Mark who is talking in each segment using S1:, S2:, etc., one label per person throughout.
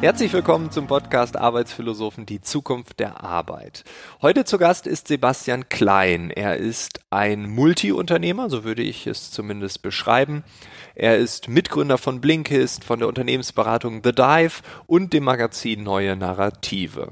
S1: Herzlich willkommen zum Podcast Arbeitsphilosophen, die Zukunft der Arbeit. Heute zu Gast ist Sebastian Klein. Er ist ein Multiunternehmer, so würde ich es zumindest beschreiben. Er ist Mitgründer von Blinkist, von der Unternehmensberatung The Dive und dem Magazin Neue Narrative.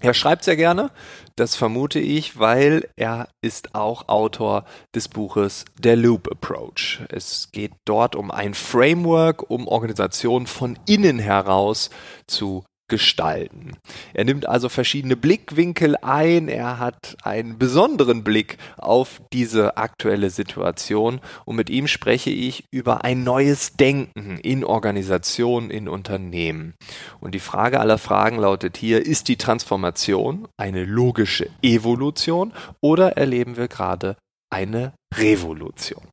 S1: Er schreibt sehr gerne, das vermute ich, weil er ist auch Autor des Buches Der Loop Approach. Es geht dort um ein Framework, um Organisationen von innen heraus zu gestalten. Er nimmt also verschiedene Blickwinkel ein, er hat einen besonderen Blick auf diese aktuelle Situation und mit ihm spreche ich über ein neues Denken in Organisationen, in Unternehmen. Und die Frage aller Fragen lautet hier, ist die Transformation eine logische Evolution oder erleben wir gerade eine Revolution?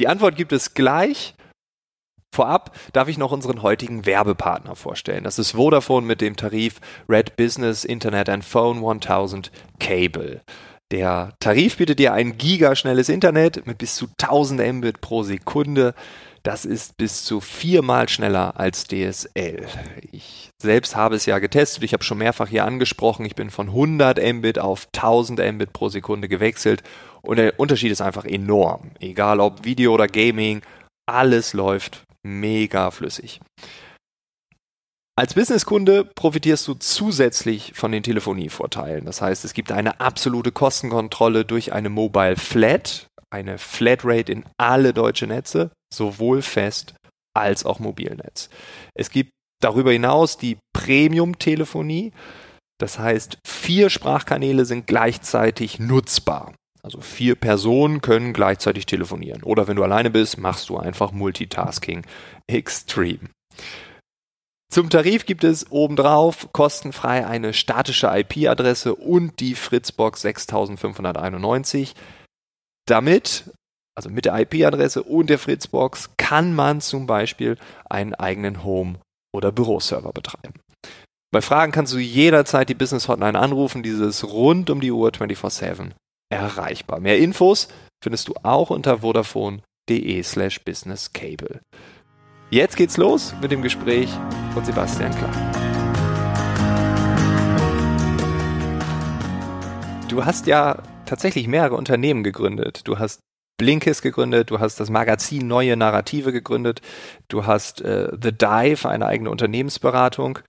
S1: Die Antwort gibt es gleich. Vorab darf ich noch unseren heutigen Werbepartner vorstellen. Das ist Vodafone mit dem Tarif Red Business Internet and Phone 1000 Cable. Der Tarif bietet dir ein gigaschnelles Internet mit bis zu 1000 Mbit pro Sekunde. Das ist bis zu viermal schneller als DSL. Ich selbst habe es ja getestet. Ich habe schon mehrfach hier angesprochen. Ich bin von 100 Mbit auf 1000 Mbit pro Sekunde gewechselt. Und der Unterschied ist einfach enorm. Egal ob Video oder Gaming, alles läuft mega flüssig. Als Businesskunde profitierst du zusätzlich von den Telefonievorteilen. Das heißt, es gibt eine absolute Kostenkontrolle durch eine Mobile Flat, eine Flatrate in alle deutsche Netze, sowohl fest als auch Mobilnetz. Es gibt darüber hinaus die Premium-Telefonie. Das heißt, vier Sprachkanäle sind gleichzeitig nutzbar. Also vier Personen können gleichzeitig telefonieren. Oder wenn du alleine bist, machst du einfach Multitasking Extreme. Zum Tarif gibt es obendrauf kostenfrei eine statische IP-Adresse und die Fritzbox 6591. Damit, also mit der IP-Adresse und der Fritzbox, kann man zum Beispiel einen eigenen Home- oder Büroserver betreiben. Bei Fragen kannst du jederzeit die Business Hotline anrufen, dieses rund um die Uhr 24-7 erreichbar. Mehr Infos findest du auch unter vodafone.de slash businesscable. Jetzt geht's los mit dem Gespräch von Sebastian Klein. Du hast ja tatsächlich mehrere Unternehmen gegründet. Du hast Blinkist gegründet, du hast das Magazin Neue Narrative gegründet, du hast äh, The Dive, eine eigene Unternehmensberatung.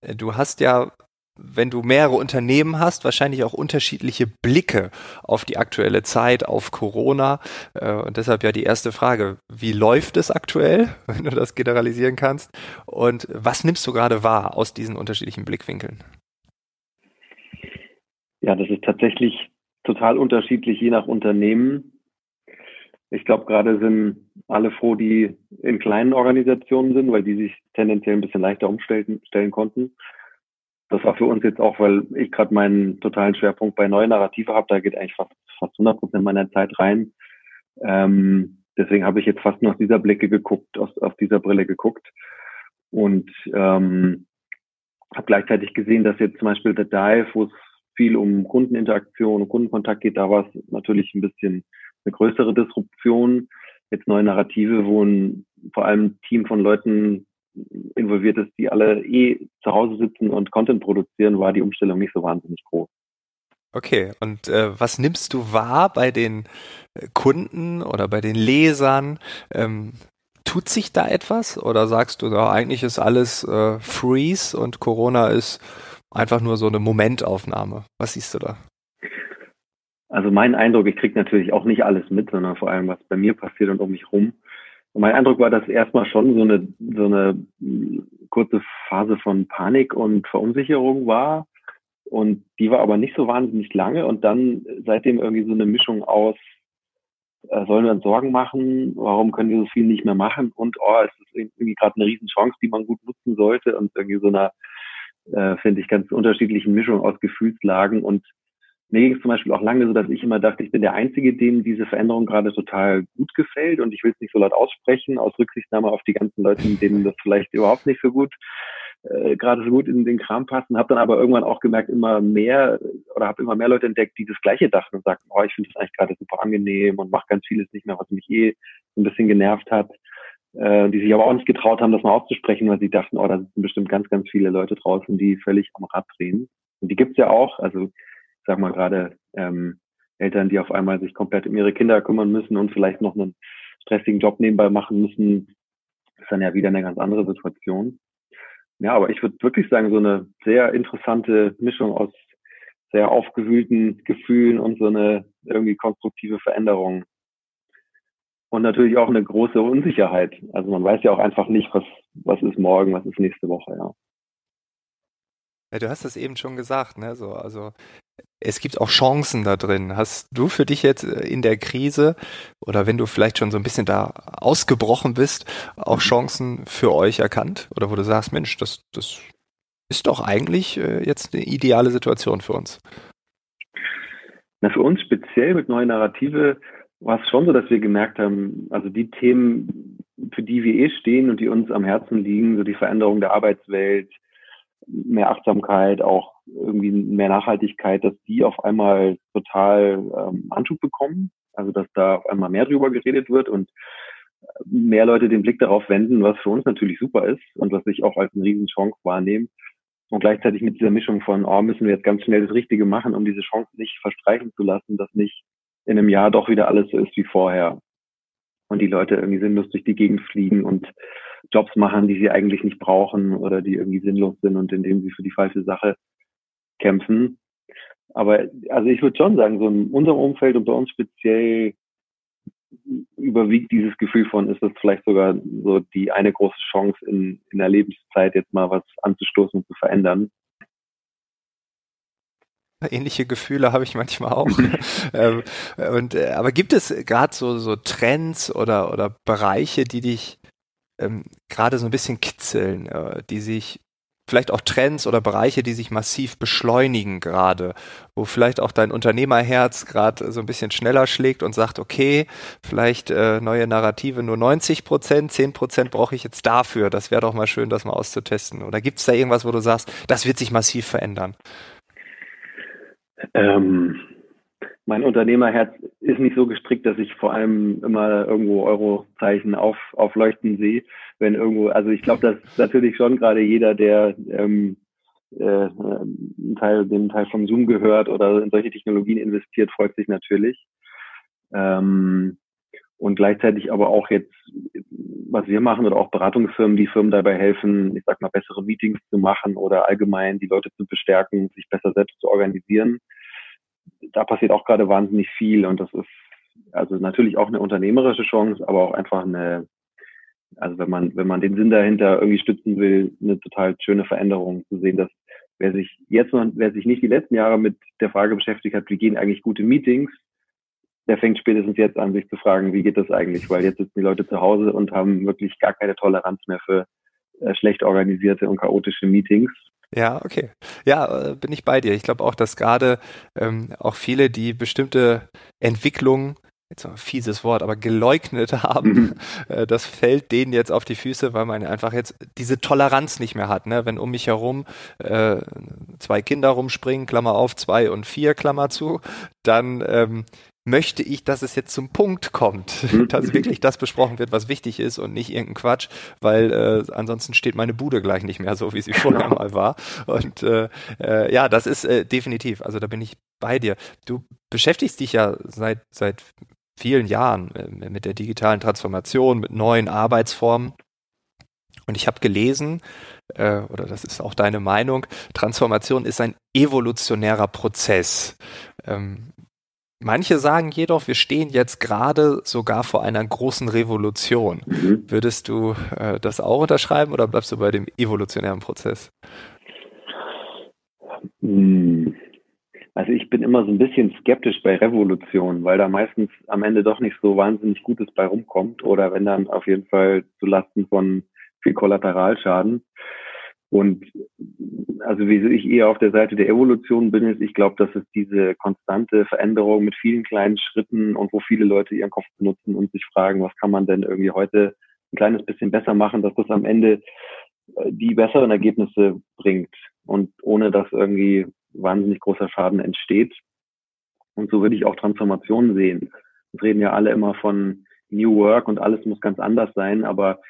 S1: Äh, du hast ja wenn du mehrere Unternehmen hast, wahrscheinlich auch unterschiedliche Blicke auf die aktuelle Zeit, auf Corona. Äh, und deshalb ja die erste Frage, wie läuft es aktuell, wenn du das generalisieren kannst? Und was nimmst du gerade wahr aus diesen unterschiedlichen Blickwinkeln?
S2: Ja, das ist tatsächlich total unterschiedlich, je nach Unternehmen. Ich glaube, gerade sind alle froh, die in kleinen Organisationen sind, weil die sich tendenziell ein bisschen leichter umstellen stellen konnten das war für uns jetzt auch, weil ich gerade meinen totalen Schwerpunkt bei neuen Narrative habe, da geht eigentlich fast, fast 100 Prozent meiner Zeit rein. Ähm, deswegen habe ich jetzt fast nur aus dieser Blicke geguckt, aus, aus dieser Brille geguckt und ähm, habe gleichzeitig gesehen, dass jetzt zum Beispiel der Dive, wo es viel um Kundeninteraktion und Kundenkontakt geht, da war es natürlich ein bisschen eine größere Disruption. Jetzt neue Narrative, wo ein vor allem Team von Leuten involviert ist, die alle eh zu Hause sitzen und Content produzieren, war die Umstellung nicht so wahnsinnig groß.
S1: Okay, und äh, was nimmst du wahr bei den äh, Kunden oder bei den Lesern? Ähm, tut sich da etwas oder sagst du, ja, eigentlich ist alles äh, Freeze und Corona ist einfach nur so eine Momentaufnahme? Was siehst du da?
S2: Also mein Eindruck, ich kriege natürlich auch nicht alles mit, sondern vor allem, was bei mir passiert und um mich rum. Und mein Eindruck war, dass erstmal schon so eine, so eine kurze Phase von Panik und Verunsicherung war. Und die war aber nicht so wahnsinnig lange. Und dann seitdem irgendwie so eine Mischung aus, äh, sollen wir uns Sorgen machen? Warum können wir so viel nicht mehr machen? Und, oh, es ist irgendwie gerade eine Riesenchance, die man gut nutzen sollte. Und irgendwie so einer, äh, finde ich, ganz unterschiedlichen Mischung aus Gefühlslagen. Und mir ging es zum Beispiel auch lange so, dass ich immer dachte, ich bin der Einzige, dem diese Veränderung gerade total gut gefällt und ich will es nicht so laut aussprechen, aus Rücksichtnahme auf die ganzen Leute, denen das vielleicht überhaupt nicht so gut äh, gerade so gut in den Kram passen, habe dann aber irgendwann auch gemerkt, immer mehr oder habe immer mehr Leute entdeckt, die das Gleiche dachten und sagten, oh, ich finde das eigentlich gerade super angenehm und mache ganz vieles nicht mehr, was mich eh ein bisschen genervt hat. äh, die sich aber auch nicht getraut haben, das mal auszusprechen, weil sie dachten, oh, da sind bestimmt ganz, ganz viele Leute draußen, die völlig am Rad drehen. Und die gibt's ja auch, also sag mal gerade ähm, Eltern, die auf einmal sich komplett um ihre Kinder kümmern müssen und vielleicht noch einen stressigen Job nebenbei machen müssen, ist dann ja wieder eine ganz andere Situation. Ja, aber ich würde wirklich sagen, so eine sehr interessante Mischung aus sehr aufgewühlten Gefühlen und so eine irgendwie konstruktive Veränderung. Und natürlich auch eine große Unsicherheit. Also man weiß ja auch einfach nicht, was, was ist morgen, was ist nächste Woche, ja.
S1: Ja, du hast das eben schon gesagt, ne? So, also es gibt auch Chancen da drin. Hast du für dich jetzt äh, in der Krise oder wenn du vielleicht schon so ein bisschen da ausgebrochen bist, auch mhm. Chancen für euch erkannt? Oder wo du sagst, Mensch, das, das ist doch eigentlich äh, jetzt eine ideale Situation für uns.
S2: Na, für uns speziell mit neuen Narrative war es schon so, dass wir gemerkt haben, also die Themen, für die wir eh stehen und die uns am Herzen liegen, so die Veränderung der Arbeitswelt, mehr Achtsamkeit, auch irgendwie mehr Nachhaltigkeit, dass die auf einmal total ähm, Anschub bekommen. Also dass da auf einmal mehr drüber geredet wird und mehr Leute den Blick darauf wenden, was für uns natürlich super ist und was ich auch als eine Riesenchance wahrnehme. Und gleichzeitig mit dieser Mischung von, oh, müssen wir jetzt ganz schnell das Richtige machen, um diese Chance nicht verstreichen zu lassen, dass nicht in einem Jahr doch wieder alles so ist wie vorher. Und die Leute irgendwie sinnlos durch die Gegend fliegen und Jobs machen, die sie eigentlich nicht brauchen oder die irgendwie sinnlos sind und indem sie für die falsche Sache kämpfen. Aber also ich würde schon sagen, so in unserem Umfeld und bei uns speziell überwiegt dieses Gefühl von, ist das vielleicht sogar so die eine große Chance in, in der Lebenszeit, jetzt mal was anzustoßen und zu verändern.
S1: Ähnliche Gefühle habe ich manchmal auch. ähm, und, äh, aber gibt es gerade so, so Trends oder, oder Bereiche, die dich ähm, gerade so ein bisschen kitzeln, äh, die sich vielleicht auch Trends oder Bereiche, die sich massiv beschleunigen gerade, wo vielleicht auch dein Unternehmerherz gerade so ein bisschen schneller schlägt und sagt, okay, vielleicht äh, neue Narrative nur 90 Prozent, 10 Prozent brauche ich jetzt dafür. Das wäre doch mal schön, das mal auszutesten. Oder gibt es da irgendwas, wo du sagst, das wird sich massiv verändern?
S2: Ähm, mein Unternehmerherz ist nicht so gestrickt, dass ich vor allem immer irgendwo Eurozeichen auf, aufleuchten sehe. Wenn irgendwo, also ich glaube, dass natürlich schon gerade jeder, der ähm, äh, einen Teil, den Teil von Zoom gehört oder in solche Technologien investiert, freut sich natürlich. Ähm, und gleichzeitig aber auch jetzt, was wir machen oder auch Beratungsfirmen, die Firmen dabei helfen, ich sag mal, bessere Meetings zu machen oder allgemein die Leute zu bestärken, sich besser selbst zu organisieren da passiert auch gerade wahnsinnig viel und das ist also natürlich auch eine unternehmerische Chance, aber auch einfach eine, also wenn man, wenn man den Sinn dahinter irgendwie stützen will, eine total schöne Veränderung zu sehen, dass wer sich jetzt noch, wer sich nicht die letzten Jahre mit der Frage beschäftigt hat, wie gehen eigentlich gute Meetings, der fängt spätestens jetzt an, sich zu fragen, wie geht das eigentlich, weil jetzt sitzen die Leute zu Hause und haben wirklich gar keine Toleranz mehr für schlecht organisierte und chaotische Meetings
S1: ja, okay. Ja, äh, bin ich bei dir. Ich glaube auch, dass gerade ähm, auch viele, die bestimmte Entwicklungen jetzt ein fieses Wort, aber geleugnet haben, mhm. äh, das fällt denen jetzt auf die Füße, weil man einfach jetzt diese Toleranz nicht mehr hat. Ne? Wenn um mich herum äh, zwei Kinder rumspringen, Klammer auf, zwei und vier, Klammer zu, dann ähm, möchte ich, dass es jetzt zum Punkt kommt, dass wirklich das besprochen wird, was wichtig ist und nicht irgendein Quatsch, weil äh, ansonsten steht meine Bude gleich nicht mehr so, wie sie vorher mal war. Und äh, äh, ja, das ist äh, definitiv, also da bin ich bei dir. Du beschäftigst dich ja seit, seit vielen Jahren äh, mit der digitalen Transformation, mit neuen Arbeitsformen. Und ich habe gelesen, äh, oder das ist auch deine Meinung, Transformation ist ein evolutionärer Prozess. Ähm, Manche sagen jedoch, wir stehen jetzt gerade sogar vor einer großen Revolution. Mhm. Würdest du äh, das auch unterschreiben oder bleibst du bei dem evolutionären Prozess?
S2: Hm. Also ich bin immer so ein bisschen skeptisch bei Revolution, weil da meistens am Ende doch nicht so wahnsinnig Gutes bei rumkommt oder wenn dann auf jeden Fall zu Lasten von viel Kollateralschaden. Und also wie ich eher auf der Seite der Evolution bin, ist, ich glaube, dass es diese konstante Veränderung mit vielen kleinen Schritten und wo viele Leute ihren Kopf benutzen und sich fragen, was kann man denn irgendwie heute ein kleines bisschen besser machen, dass das am Ende äh, die besseren Ergebnisse bringt und ohne dass irgendwie wahnsinnig großer Schaden entsteht. Und so würde ich auch Transformationen sehen. Wir reden ja alle immer von New Work und alles muss ganz anders sein, aber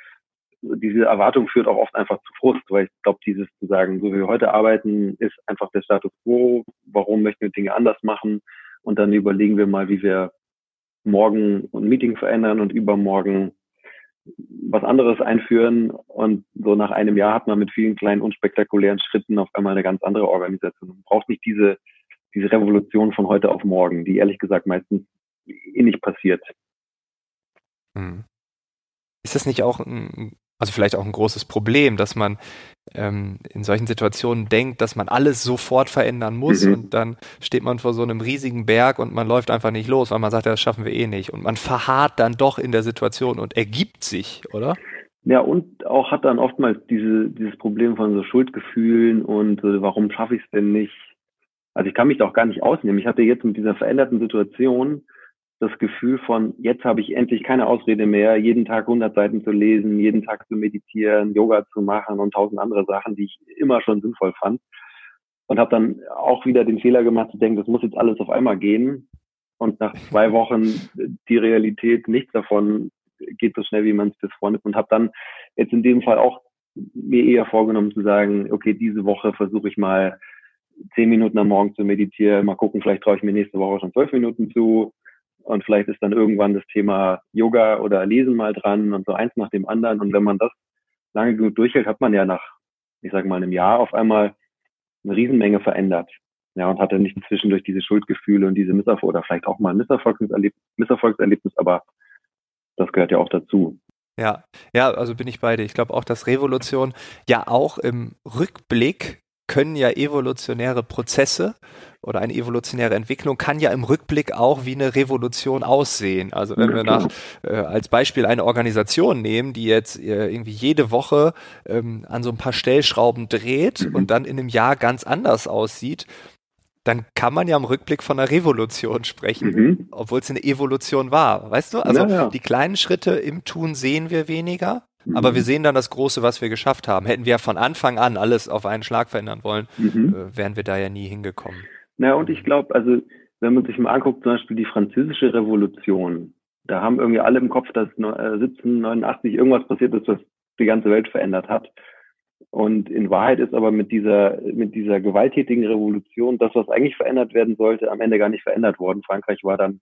S2: diese Erwartung führt auch oft einfach zu Frust, weil ich glaube, dieses zu sagen, so wie wir heute arbeiten, ist einfach der Status quo. Warum möchten wir Dinge anders machen? Und dann überlegen wir mal, wie wir morgen ein Meeting verändern und übermorgen was anderes einführen. Und so nach einem Jahr hat man mit vielen kleinen unspektakulären Schritten auf einmal eine ganz andere Organisation. Man braucht nicht diese, diese Revolution von heute auf morgen, die ehrlich gesagt meistens eh nicht passiert.
S1: Hm. Ist das nicht auch ein also vielleicht auch ein großes Problem, dass man ähm, in solchen Situationen denkt, dass man alles sofort verändern muss mhm. und dann steht man vor so einem riesigen Berg und man läuft einfach nicht los, weil man sagt, ja, das schaffen wir eh nicht. Und man verharrt dann doch in der Situation und ergibt sich, oder?
S2: Ja, und auch hat dann oftmals diese, dieses Problem von so Schuldgefühlen und äh, warum schaffe ich es denn nicht? Also ich kann mich da auch gar nicht ausnehmen. Ich hatte jetzt mit dieser veränderten Situation das Gefühl von, jetzt habe ich endlich keine Ausrede mehr, jeden Tag 100 Seiten zu lesen, jeden Tag zu meditieren, Yoga zu machen und tausend andere Sachen, die ich immer schon sinnvoll fand. Und habe dann auch wieder den Fehler gemacht zu denken, das muss jetzt alles auf einmal gehen. Und nach zwei Wochen die Realität, nichts davon geht so schnell, wie man es bis vornimmt. Und habe dann jetzt in dem Fall auch mir eher vorgenommen zu sagen, okay, diese Woche versuche ich mal zehn Minuten am Morgen zu meditieren, mal gucken, vielleicht traue ich mir nächste Woche schon zwölf Minuten zu und vielleicht ist dann irgendwann das Thema Yoga oder Lesen mal dran und so eins nach dem anderen. Und wenn man das lange genug durchhält, hat man ja nach, ich sage mal, einem Jahr auf einmal eine Riesenmenge verändert. Ja, und hatte nicht zwischendurch diese Schuldgefühle und diese Misserfolg oder vielleicht auch mal ein Misserfolgserlebnis, Misserfolgserlebnis, aber das gehört ja auch dazu.
S1: Ja, ja, also bin ich bei dir. Ich glaube auch, dass Revolution ja auch im Rückblick können ja evolutionäre Prozesse oder eine evolutionäre Entwicklung kann ja im Rückblick auch wie eine Revolution aussehen. Also wenn wir nach äh, als Beispiel eine Organisation nehmen, die jetzt äh, irgendwie jede Woche ähm, an so ein paar Stellschrauben dreht mhm. und dann in einem Jahr ganz anders aussieht, dann kann man ja im Rückblick von einer Revolution sprechen, mhm. obwohl es eine Evolution war. Weißt du? Also ja, ja. die kleinen Schritte im Tun sehen wir weniger, mhm. aber wir sehen dann das Große, was wir geschafft haben. Hätten wir von Anfang an alles auf einen Schlag verändern wollen, mhm. äh, wären wir da ja nie hingekommen.
S2: Na, und ich glaube, also wenn man sich mal anguckt, zum Beispiel die französische Revolution, da haben irgendwie alle im Kopf, dass 1789 äh, irgendwas passiert ist, was die ganze Welt verändert hat. Und in Wahrheit ist aber mit dieser, mit dieser gewalttätigen Revolution das, was eigentlich verändert werden sollte, am Ende gar nicht verändert worden. Frankreich war dann,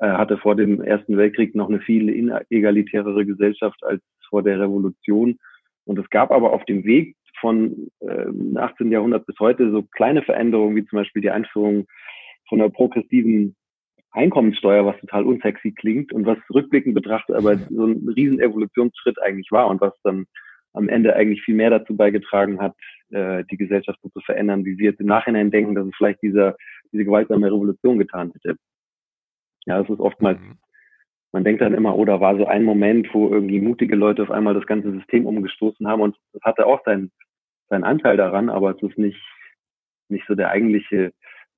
S2: hatte vor dem Ersten Weltkrieg noch eine viel inegalitärere Gesellschaft als vor der Revolution. Und es gab aber auf dem Weg von äh, 18. Jahrhundert bis heute so kleine Veränderungen, wie zum Beispiel die Einführung von einer progressiven Einkommenssteuer, was total unsexy klingt und was rückblickend betrachtet aber so ein riesen Evolutionsschritt eigentlich war und was dann am Ende eigentlich viel mehr dazu beigetragen hat, äh, die Gesellschaft so zu verändern, wie wir jetzt im Nachhinein denken, dass es vielleicht dieser, diese gewaltsame Revolution getan hätte. Ja, es ist oftmals, mhm. man denkt dann immer, oder oh, war so ein Moment, wo irgendwie mutige Leute auf einmal das ganze System umgestoßen haben und das hatte auch seinen seinen Anteil daran, aber es ist nicht, nicht so der eigentliche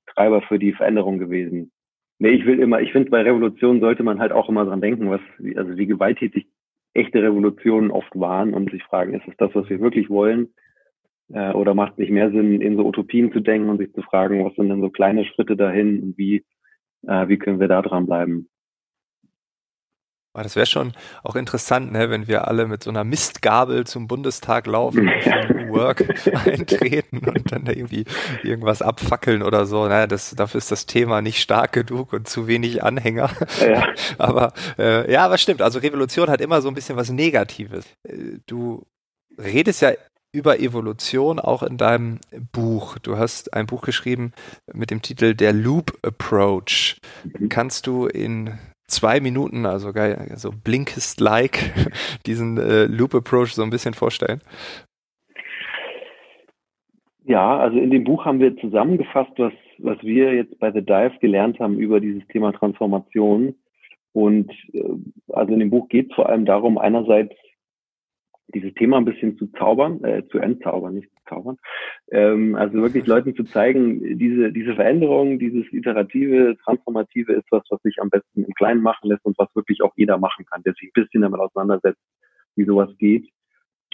S2: Treiber für die Veränderung gewesen. Nee, ich will immer, ich finde, bei Revolutionen sollte man halt auch immer dran denken, was, also wie gewalttätig echte Revolutionen oft waren und sich fragen, ist es das, was wir wirklich wollen? Äh, oder macht es nicht mehr Sinn, in so Utopien zu denken und sich zu fragen, was sind denn so kleine Schritte dahin und wie, äh, wie können wir da dran bleiben?
S1: Aber das wäre schon auch interessant, ne, wenn wir alle mit so einer Mistgabel zum Bundestag laufen, für New Work eintreten und dann da irgendwie irgendwas abfackeln oder so. Naja, das, dafür ist das Thema nicht stark genug und zu wenig Anhänger. Ja. aber äh, ja, aber stimmt. Also Revolution hat immer so ein bisschen was Negatives. Äh, du redest ja über Evolution auch in deinem Buch. Du hast ein Buch geschrieben mit dem Titel Der Loop Approach. Kannst du in zwei Minuten, also geil, so Blinkist-like, diesen äh, Loop-Approach so ein bisschen vorstellen?
S2: Ja, also in dem Buch haben wir zusammengefasst, was, was wir jetzt bei The Dive gelernt haben über dieses Thema Transformation. Und äh, also in dem Buch geht es vor allem darum, einerseits dieses Thema ein bisschen zu zaubern, äh, zu entzaubern, nicht zu zaubern. Ähm, also wirklich Leuten zu zeigen, diese, diese Veränderung, dieses iterative, transformative ist was, was sich am besten im Kleinen machen lässt und was wirklich auch jeder machen kann, der sich ein bisschen damit auseinandersetzt, wie sowas geht.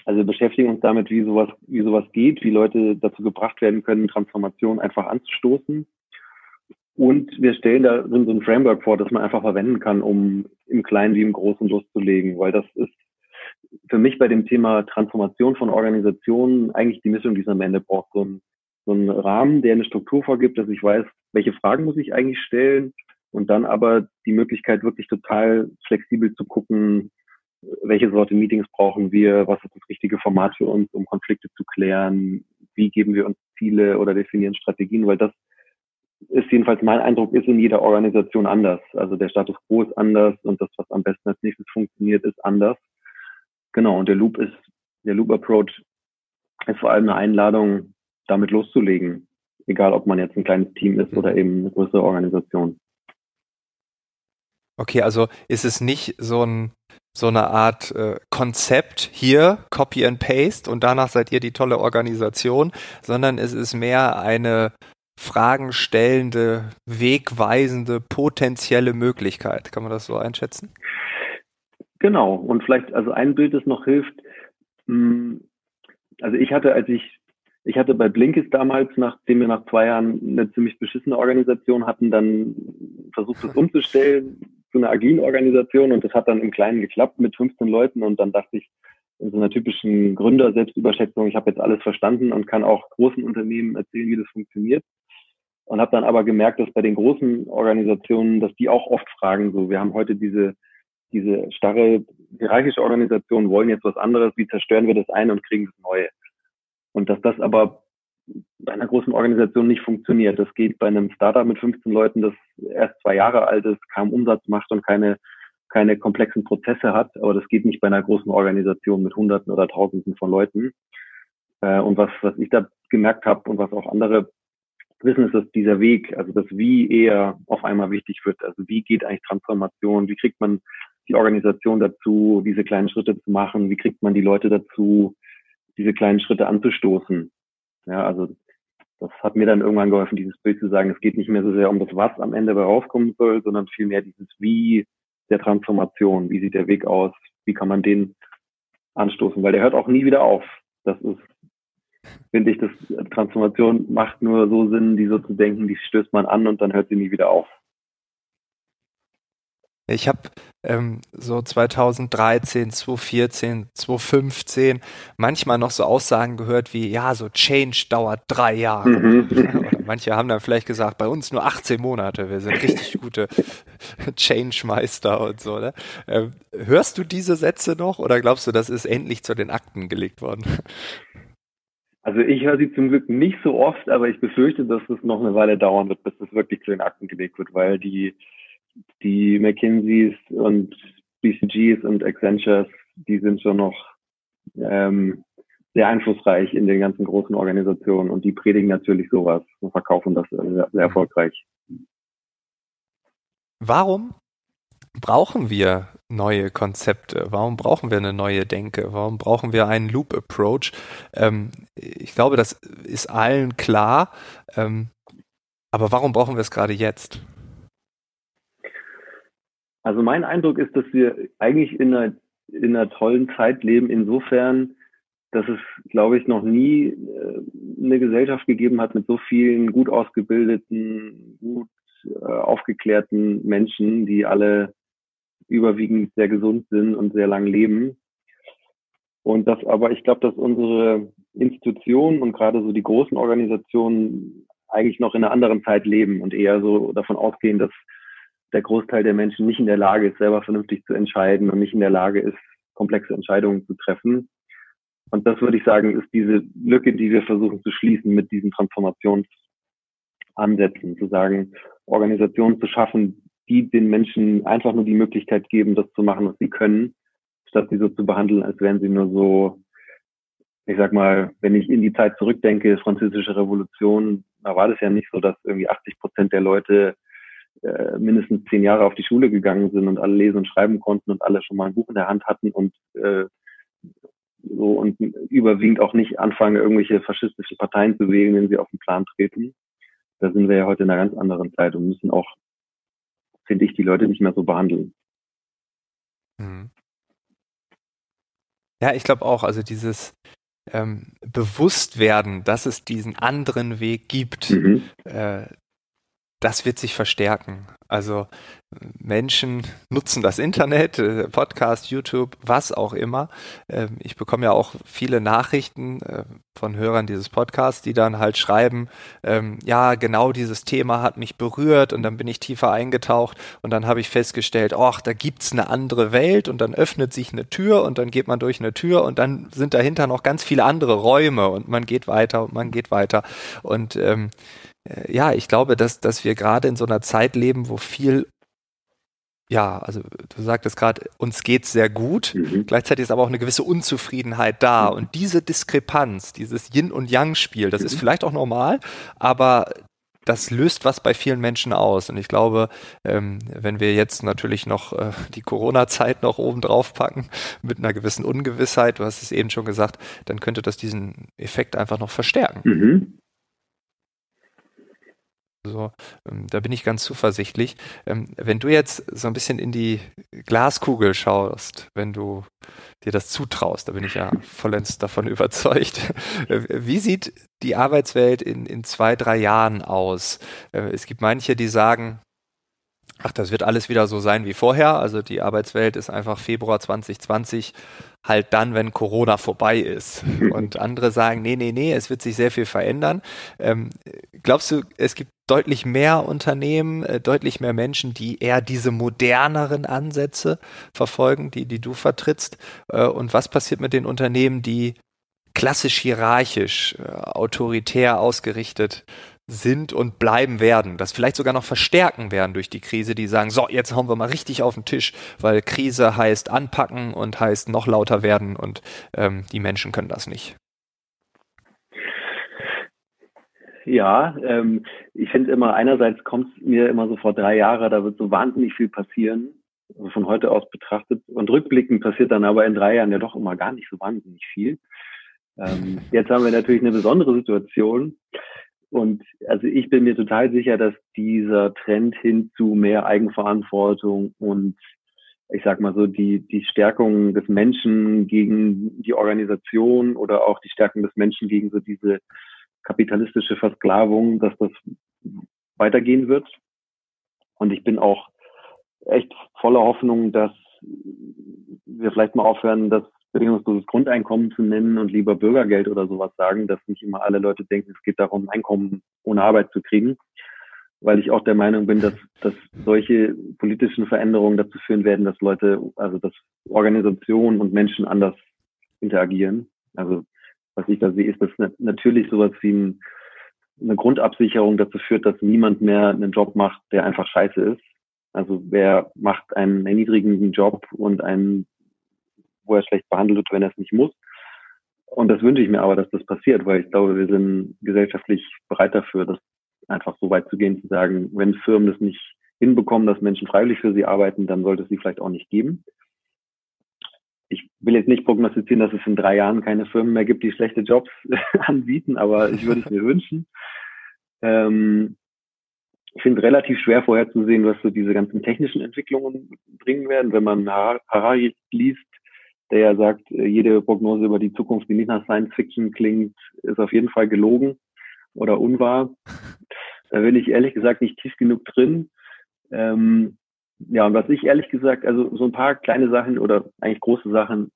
S2: Also wir beschäftigen uns damit, wie sowas, wie sowas geht, wie Leute dazu gebracht werden können, Transformation einfach anzustoßen. Und wir stellen da so ein Framework vor, das man einfach verwenden kann, um im Kleinen wie im Großen loszulegen, weil das ist für mich bei dem Thema Transformation von Organisationen eigentlich die Mischung, die es am Ende braucht. So ein, so ein Rahmen, der eine Struktur vorgibt, dass ich weiß, welche Fragen muss ich eigentlich stellen und dann aber die Möglichkeit, wirklich total flexibel zu gucken, welche Sorte Meetings brauchen wir, was ist das richtige Format für uns, um Konflikte zu klären, wie geben wir uns Ziele oder definieren Strategien, weil das ist jedenfalls mein Eindruck, ist in jeder Organisation anders. Also der Status quo ist anders und das, was am besten als nächstes funktioniert, ist anders. Genau, und der Loop ist, der Loop Approach ist vor allem eine Einladung, damit loszulegen. Egal, ob man jetzt ein kleines Team ist oder eben eine größere Organisation.
S1: Okay, also ist es nicht so ein so eine Art äh, Konzept hier, Copy and Paste und danach seid ihr die tolle Organisation, sondern es ist mehr eine fragenstellende, wegweisende, potenzielle Möglichkeit. Kann man das so einschätzen?
S2: Genau. Und vielleicht, also ein Bild, das noch hilft. Hm, also ich hatte, als ich, ich hatte bei Blinkist damals, nachdem wir nach zwei Jahren eine ziemlich beschissene Organisation hatten, dann versucht, das umzustellen zu einer agilen Organisation und das hat dann im Kleinen geklappt mit 15 Leuten und dann dachte ich, in so einer typischen Gründer-Selbstüberschätzung, ich habe jetzt alles verstanden und kann auch großen Unternehmen erzählen, wie das funktioniert und habe dann aber gemerkt, dass bei den großen Organisationen, dass die auch oft fragen, so wir haben heute diese diese starre hierarchische Organisation, wollen jetzt was anderes, wie zerstören wir das eine und kriegen das neue. Und dass das aber bei einer großen Organisation nicht funktioniert. Das geht bei einem Startup mit 15 Leuten, das erst zwei Jahre alt ist, kaum Umsatz macht und keine keine komplexen Prozesse hat, aber das geht nicht bei einer großen Organisation mit Hunderten oder Tausenden von Leuten. Äh, und was, was ich da gemerkt habe und was auch andere wissen, ist, dass dieser Weg, also das Wie eher auf einmal wichtig wird. Also wie geht eigentlich Transformation? Wie kriegt man die Organisation dazu, diese kleinen Schritte zu machen? Wie kriegt man die Leute dazu, diese kleinen Schritte anzustoßen? Ja, also das hat mir dann irgendwann geholfen, dieses Bild zu sagen, es geht nicht mehr so sehr um das Was am Ende rauskommen soll, sondern vielmehr dieses Wie der Transformation. Wie sieht der Weg aus? Wie kann man den anstoßen? Weil der hört auch nie wieder auf. Das ist finde ich, dass Transformation macht nur so Sinn, die so zu denken, die stößt man an und dann hört sie nie wieder auf.
S1: Ich habe ähm, so 2013, 2014, 2015 manchmal noch so Aussagen gehört wie, ja, so Change dauert drei Jahre. Mhm. Oder manche haben dann vielleicht gesagt, bei uns nur 18 Monate, wir sind richtig gute Change-Meister und so. Ne? Ähm, hörst du diese Sätze noch oder glaubst du, das ist endlich zu den Akten gelegt worden?
S2: Also ich höre sie zum Glück nicht so oft, aber ich befürchte, dass es noch eine Weile dauern wird, bis es wirklich zu den Akten gelegt wird, weil die, die McKinseys und BCGs und Accentures, die sind schon noch ähm, sehr einflussreich in den ganzen großen Organisationen und die predigen natürlich sowas und verkaufen das sehr, erfolgreich.
S1: Warum brauchen wir neue Konzepte? Warum brauchen wir eine neue Denke? Warum brauchen wir einen Loop Approach? Ähm, ich glaube, das ist allen klar. Ähm, aber warum brauchen wir es gerade jetzt?
S2: Also mein Eindruck ist, dass wir eigentlich in einer, in einer tollen Zeit leben, insofern, dass es, glaube ich, noch nie äh, eine Gesellschaft gegeben hat mit so vielen gut ausgebildeten, gut äh, aufgeklärten Menschen, die alle überwiegend sehr gesund sind und sehr lang leben. Und das aber, ich glaube, dass unsere Institutionen und gerade so die großen Organisationen eigentlich noch in einer anderen Zeit leben und eher so davon ausgehen, dass der Großteil der Menschen nicht in der Lage ist, selber vernünftig zu entscheiden und nicht in der Lage ist, komplexe Entscheidungen zu treffen. Und das würde ich sagen, ist diese Lücke, die wir versuchen zu schließen mit diesen Transformationsansätzen, zu sagen, Organisationen zu schaffen, die den Menschen einfach nur die Möglichkeit geben, das zu machen, was sie können, statt sie so zu behandeln, als wären sie nur so, ich sag mal, wenn ich in die Zeit zurückdenke, französische Revolution, da war das ja nicht so, dass irgendwie 80 Prozent der Leute äh, mindestens zehn Jahre auf die Schule gegangen sind und alle lesen und schreiben konnten und alle schon mal ein Buch in der Hand hatten und äh, so und überwiegend auch nicht anfangen, irgendwelche faschistischen Parteien zu wählen, wenn sie auf den Plan treten. Da sind wir ja heute in einer ganz anderen Zeit und müssen auch finde ich, die Leute nicht mehr so behandeln. Mhm.
S1: Ja, ich glaube auch, also dieses ähm, Bewusstwerden, dass es diesen anderen Weg gibt, mhm. äh, das wird sich verstärken. Also Menschen nutzen das Internet, äh, Podcast, YouTube, was auch immer. Ähm, ich bekomme ja auch viele Nachrichten äh, von Hörern dieses Podcasts, die dann halt schreiben, ähm, ja, genau dieses Thema hat mich berührt und dann bin ich tiefer eingetaucht und dann habe ich festgestellt, ach, da gibt's eine andere Welt und dann öffnet sich eine Tür und dann geht man durch eine Tür und dann sind dahinter noch ganz viele andere Räume und man geht weiter und man geht weiter und ähm, äh, ja, ich glaube, dass, dass wir gerade in so einer Zeit leben, wo viel ja, also du sagtest gerade, uns geht's sehr gut. Mhm. Gleichzeitig ist aber auch eine gewisse Unzufriedenheit da. Mhm. Und diese Diskrepanz, dieses Yin- und Yang-Spiel, das mhm. ist vielleicht auch normal, aber das löst was bei vielen Menschen aus. Und ich glaube, ähm, wenn wir jetzt natürlich noch äh, die Corona-Zeit noch oben drauf packen, mit einer gewissen Ungewissheit, du hast es eben schon gesagt, dann könnte das diesen Effekt einfach noch verstärken. Mhm. Also, ähm, da bin ich ganz zuversichtlich. Ähm, wenn du jetzt so ein bisschen in die Glaskugel schaust, wenn du dir das zutraust, da bin ich ja vollends davon überzeugt. Äh, wie sieht die Arbeitswelt in, in zwei, drei Jahren aus? Äh, es gibt manche, die sagen, ach, das wird alles wieder so sein wie vorher. Also die Arbeitswelt ist einfach Februar 2020 halt dann, wenn Corona vorbei ist. Und andere sagen, nee, nee, nee, es wird sich sehr viel verändern. Ähm, glaubst du, es gibt deutlich mehr Unternehmen, äh, deutlich mehr Menschen, die eher diese moderneren Ansätze verfolgen, die, die du vertrittst? Äh, und was passiert mit den Unternehmen, die klassisch hierarchisch, äh, autoritär ausgerichtet sind und bleiben werden, das vielleicht sogar noch verstärken werden durch die Krise, die sagen, so, jetzt hauen wir mal richtig auf den Tisch, weil Krise heißt anpacken und heißt noch lauter werden und ähm, die Menschen können das nicht.
S2: Ja, ähm, ich finde immer, einerseits kommt es mir immer so vor drei Jahre, da wird so wahnsinnig viel passieren, also von heute aus betrachtet. Und rückblickend passiert dann aber in drei Jahren ja doch immer gar nicht so wahnsinnig viel. Ähm, jetzt haben wir natürlich eine besondere Situation. Und also ich bin mir total sicher, dass dieser Trend hin zu mehr Eigenverantwortung und ich sag mal so, die, die Stärkung des Menschen gegen die Organisation oder auch die Stärkung des Menschen gegen so diese kapitalistische Versklavung, dass das weitergehen wird. Und ich bin auch echt voller Hoffnung, dass wir vielleicht mal aufhören, das bedingungsloses Grundeinkommen zu nennen und lieber Bürgergeld oder sowas sagen, dass nicht immer alle Leute denken, es geht darum, Einkommen ohne Arbeit zu kriegen. Weil ich auch der Meinung bin, dass, dass solche politischen Veränderungen dazu führen werden, dass Leute, also dass Organisationen und Menschen anders interagieren. Also was ich da sehe, ist, dass natürlich sowas wie ein, eine Grundabsicherung dazu führt, dass niemand mehr einen Job macht, der einfach scheiße ist. Also wer macht einen erniedrigenden Job und einen, wo er schlecht behandelt wird, wenn er es nicht muss. Und das wünsche ich mir aber, dass das passiert, weil ich glaube, wir sind gesellschaftlich bereit dafür, das einfach so weit zu gehen, zu sagen, wenn Firmen das nicht hinbekommen, dass Menschen freiwillig für sie arbeiten, dann sollte es sie vielleicht auch nicht geben ich will jetzt nicht prognostizieren, dass es in drei Jahren keine Firmen mehr gibt, die schlechte Jobs anbieten, aber ich würde es mir wünschen. Ähm, ich finde es relativ schwer vorherzusehen, was so diese ganzen technischen Entwicklungen bringen werden. Wenn man Harari liest, der ja sagt, äh, jede Prognose über die Zukunft, die nicht nach Science Fiction klingt, ist auf jeden Fall gelogen oder unwahr. Da bin ich ehrlich gesagt nicht tief genug drin. Ähm, ja, und was ich ehrlich gesagt, also so ein paar kleine Sachen oder eigentlich große Sachen,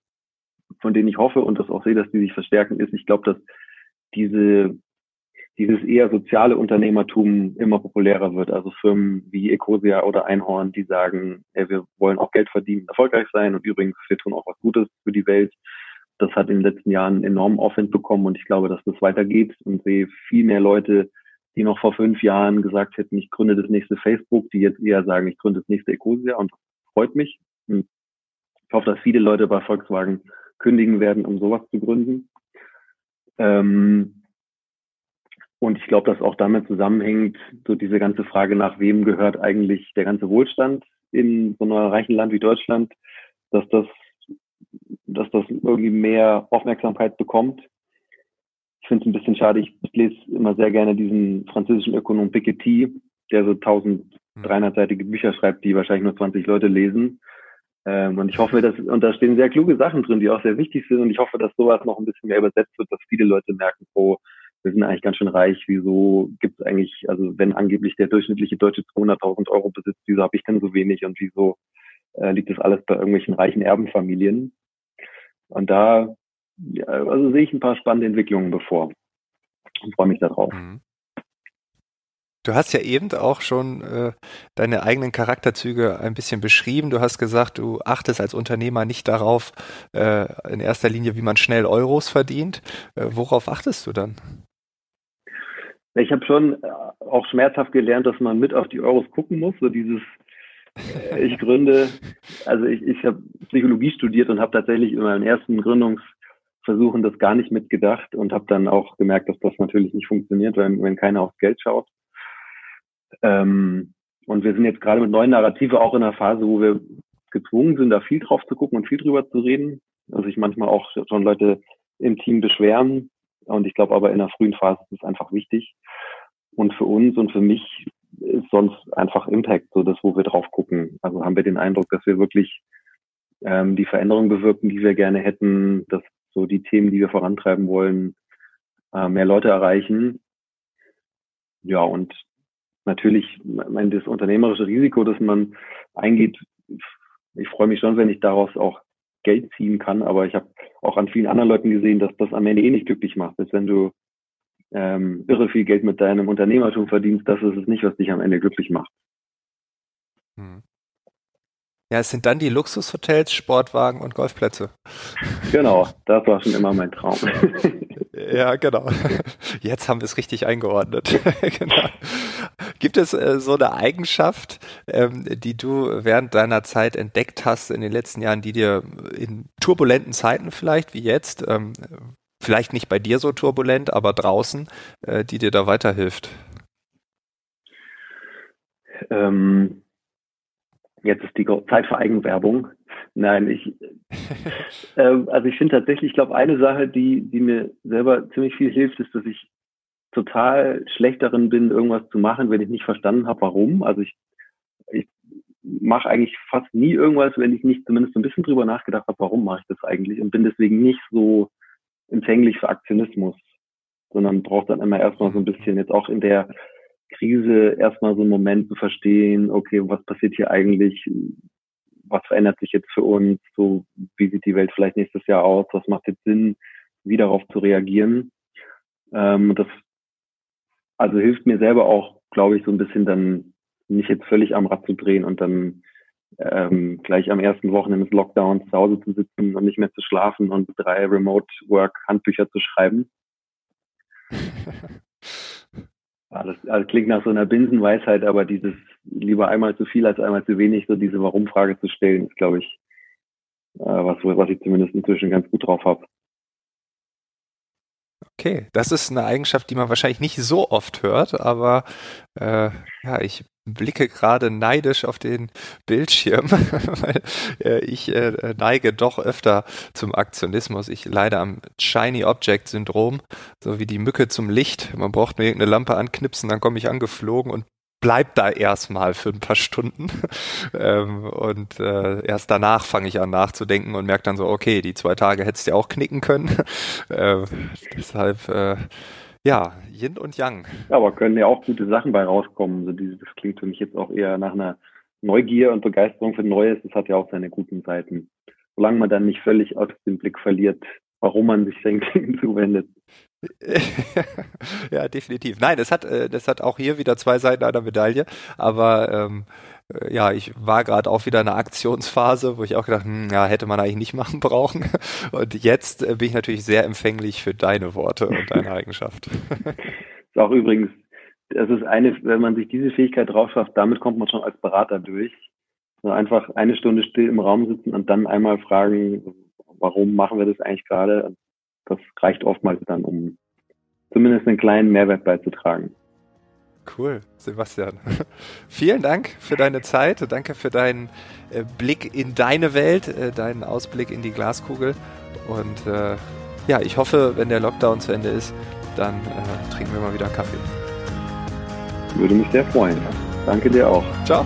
S2: von denen ich hoffe und das auch sehe, dass die sich verstärken, ist, ich glaube, dass diese, dieses eher soziale Unternehmertum immer populärer wird. Also Firmen wie Ecosia oder Einhorn, die sagen, ey, wir wollen auch Geld verdienen, erfolgreich sein und übrigens, wir tun auch was Gutes für die Welt. Das hat in den letzten Jahren enormen Aufwand bekommen und ich glaube, dass das weitergeht und sehe viel mehr Leute, die noch vor fünf Jahren gesagt hätten, ich gründe das nächste Facebook, die jetzt eher sagen, ich gründe das nächste Ecosia und freut mich. Und ich hoffe, dass viele Leute bei Volkswagen kündigen werden, um sowas zu gründen. Ähm, und ich glaube, dass auch damit zusammenhängt, so diese ganze Frage nach wem gehört eigentlich der ganze Wohlstand in so einem reichen Land wie Deutschland, dass das, dass das irgendwie mehr Aufmerksamkeit bekommt finde es ein bisschen schade. Ich lese immer sehr gerne diesen französischen Ökonom Piketty, der so 1300-seitige Bücher schreibt, die wahrscheinlich nur 20 Leute lesen. Ähm, und ich hoffe, dass, und da stehen sehr kluge Sachen drin, die auch sehr wichtig sind. Und ich hoffe, dass sowas noch ein bisschen mehr übersetzt wird, dass viele Leute merken, oh, wir sind eigentlich ganz schön reich, wieso gibt es eigentlich, also wenn angeblich der durchschnittliche Deutsche 200.000 Euro besitzt, wieso habe ich denn so wenig und wieso äh, liegt das alles bei irgendwelchen reichen Erbenfamilien? Und da ja, also sehe ich ein paar spannende Entwicklungen bevor und freue mich darauf. Mhm.
S1: Du hast ja eben auch schon äh, deine eigenen Charakterzüge ein bisschen beschrieben. Du hast gesagt, du achtest als Unternehmer nicht darauf, äh, in erster Linie, wie man schnell Euros verdient. Äh, worauf achtest du dann?
S2: Ich habe schon äh, auch schmerzhaft gelernt, dass man mit auf die Euros gucken muss. So dieses, äh, ich gründe, also ich, ich habe Psychologie studiert und habe tatsächlich in meinen ersten Gründungsversuchen das gar nicht mitgedacht und habe dann auch gemerkt, dass das natürlich nicht funktioniert, wenn, wenn keiner aufs Geld schaut. Ähm, und wir sind jetzt gerade mit neuen Narrative auch in einer Phase, wo wir gezwungen sind, da viel drauf zu gucken und viel drüber zu reden. Also sich manchmal auch schon Leute im Team beschweren. Und ich glaube aber in der frühen Phase ist es einfach wichtig. Und für uns und für mich ist sonst einfach Impact so das, wo wir drauf gucken. Also haben wir den Eindruck, dass wir wirklich ähm, die Veränderung bewirken, die wir gerne hätten, dass so die Themen, die wir vorantreiben wollen, äh, mehr Leute erreichen. Ja, und natürlich, mein, das unternehmerische Risiko, das man eingeht, ich freue mich schon, wenn ich daraus auch Geld ziehen kann, aber ich habe auch an vielen anderen Leuten gesehen, dass das am Ende eh nicht glücklich macht. Dass wenn du ähm, irre viel Geld mit deinem Unternehmertum verdienst, das ist es nicht, was dich am Ende glücklich macht. Hm.
S1: Ja, es sind dann die Luxushotels, Sportwagen und Golfplätze.
S2: Genau, das war schon immer mein Traum.
S1: Ja, genau. Jetzt haben wir es richtig eingeordnet. genau. Gibt es äh, so eine Eigenschaft, ähm, die du während deiner Zeit entdeckt hast in den letzten Jahren, die dir in turbulenten Zeiten vielleicht wie jetzt, ähm, vielleicht nicht bei dir so turbulent, aber draußen, äh, die dir da weiterhilft?
S2: Ähm, jetzt ist die Zeit für Eigenwerbung. Nein, ich, äh, also ich finde tatsächlich, ich glaube, eine Sache, die, die mir selber ziemlich viel hilft, ist, dass ich total schlecht darin bin, irgendwas zu machen, wenn ich nicht verstanden habe, warum. Also ich, ich mache eigentlich fast nie irgendwas, wenn ich nicht zumindest ein bisschen drüber nachgedacht habe, warum mache ich das eigentlich und bin deswegen nicht so empfänglich für Aktionismus, sondern brauche dann immer erstmal so ein bisschen jetzt auch in der Krise erstmal so einen Moment zu verstehen, okay, was passiert hier eigentlich? Was verändert sich jetzt für uns? So, wie sieht die Welt vielleicht nächstes Jahr aus? Was macht jetzt Sinn, wie darauf zu reagieren? Ähm, das also hilft mir selber auch, glaube ich, so ein bisschen dann nicht jetzt völlig am Rad zu drehen und dann ähm, gleich am ersten Wochenende des Lockdowns zu Hause zu sitzen und nicht mehr zu schlafen und drei Remote Work Handbücher zu schreiben. ja, das, also klingt nach so einer Binsenweisheit, aber dieses lieber einmal zu viel als einmal zu wenig, so diese Warum-Frage zu stellen, ist, glaube ich, äh, was, was ich zumindest inzwischen ganz gut drauf habe.
S1: Okay, das ist eine Eigenschaft, die man wahrscheinlich nicht so oft hört, aber äh, ja, ich blicke gerade neidisch auf den Bildschirm, weil äh, ich äh, neige doch öfter zum Aktionismus. Ich leide am Shiny Object Syndrom, so wie die Mücke zum Licht. Man braucht nur irgendeine Lampe anknipsen, dann komme ich angeflogen und bleib da erstmal für ein paar Stunden ähm, und äh, erst danach fange ich an nachzudenken und merke dann so, okay, die zwei Tage hättest du ja auch knicken können. äh, deshalb, äh, ja, Yin und Yang.
S2: Ja, aber können ja auch gute Sachen bei rauskommen. So dieses, das klingt für mich jetzt auch eher nach einer Neugier und Begeisterung für Neues. Das hat ja auch seine guten Seiten. Solange man dann nicht völlig aus dem Blick verliert, warum man sich den Dingen zuwendet.
S1: ja, definitiv. Nein, es hat, äh, das hat auch hier wieder zwei Seiten einer Medaille, aber ähm, äh, ja, ich war gerade auch wieder in einer Aktionsphase, wo ich auch gedacht, hm, ja, hätte man eigentlich nicht machen brauchen. Und jetzt äh, bin ich natürlich sehr empfänglich für deine Worte und deine Eigenschaft.
S2: ist auch übrigens, das ist eine, wenn man sich diese Fähigkeit drauf schafft, damit kommt man schon als Berater durch. Also einfach eine Stunde still im Raum sitzen und dann einmal fragen, warum machen wir das eigentlich gerade? Das reicht oftmals dann, um zumindest einen kleinen Mehrwert beizutragen.
S1: Cool, Sebastian. Vielen Dank für deine Zeit. Danke für deinen äh, Blick in deine Welt, äh, deinen Ausblick in die Glaskugel. Und äh, ja, ich hoffe, wenn der Lockdown zu Ende ist, dann äh, trinken wir mal wieder Kaffee.
S2: Würde mich sehr freuen. Danke dir auch.
S1: Ciao.